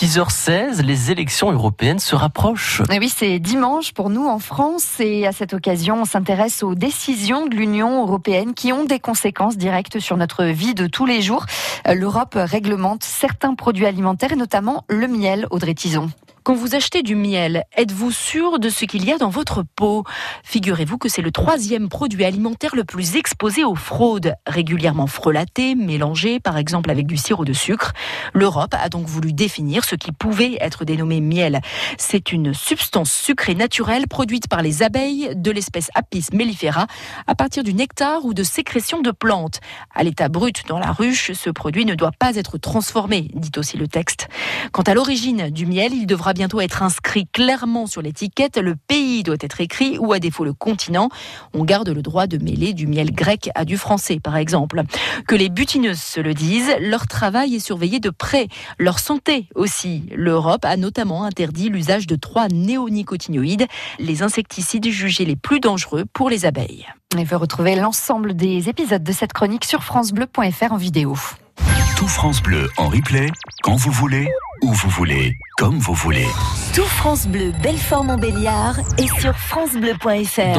6h16, les élections européennes se rapprochent. Et oui, c'est dimanche pour nous en France et à cette occasion, on s'intéresse aux décisions de l'Union européenne qui ont des conséquences directes sur notre vie de tous les jours. L'Europe réglemente certains produits alimentaires et notamment le miel, Audrey Tison. Quand vous achetez du miel, êtes-vous sûr de ce qu'il y a dans votre pot Figurez-vous que c'est le troisième produit alimentaire le plus exposé aux fraudes, régulièrement frelaté, mélangé par exemple avec du sirop de sucre. L'Europe a donc voulu définir ce qui pouvait être dénommé miel. C'est une substance sucrée naturelle produite par les abeilles de l'espèce Apis mellifera à partir du nectar ou de sécrétion de plantes. À l'état brut dans la ruche, ce produit ne doit pas être transformé, dit aussi le texte. Quant à l'origine du miel, il devra bientôt être inscrit clairement sur l'étiquette. Le pays doit être écrit ou à défaut le continent. On garde le droit de mêler du miel grec à du français, par exemple. Que les butineuses se le disent, leur travail est surveillé de près. Leur santé aussi. L'Europe a notamment interdit l'usage de trois néonicotinoïdes, les insecticides jugés les plus dangereux pour les abeilles. Et vous retrouver l'ensemble des épisodes de cette chronique sur francebleu.fr en vidéo. Tout France Bleu en replay, quand vous voulez, où vous voulez, comme vous voulez. Tout France Bleu, Belfort-Montbéliard et sur francebleu.fr.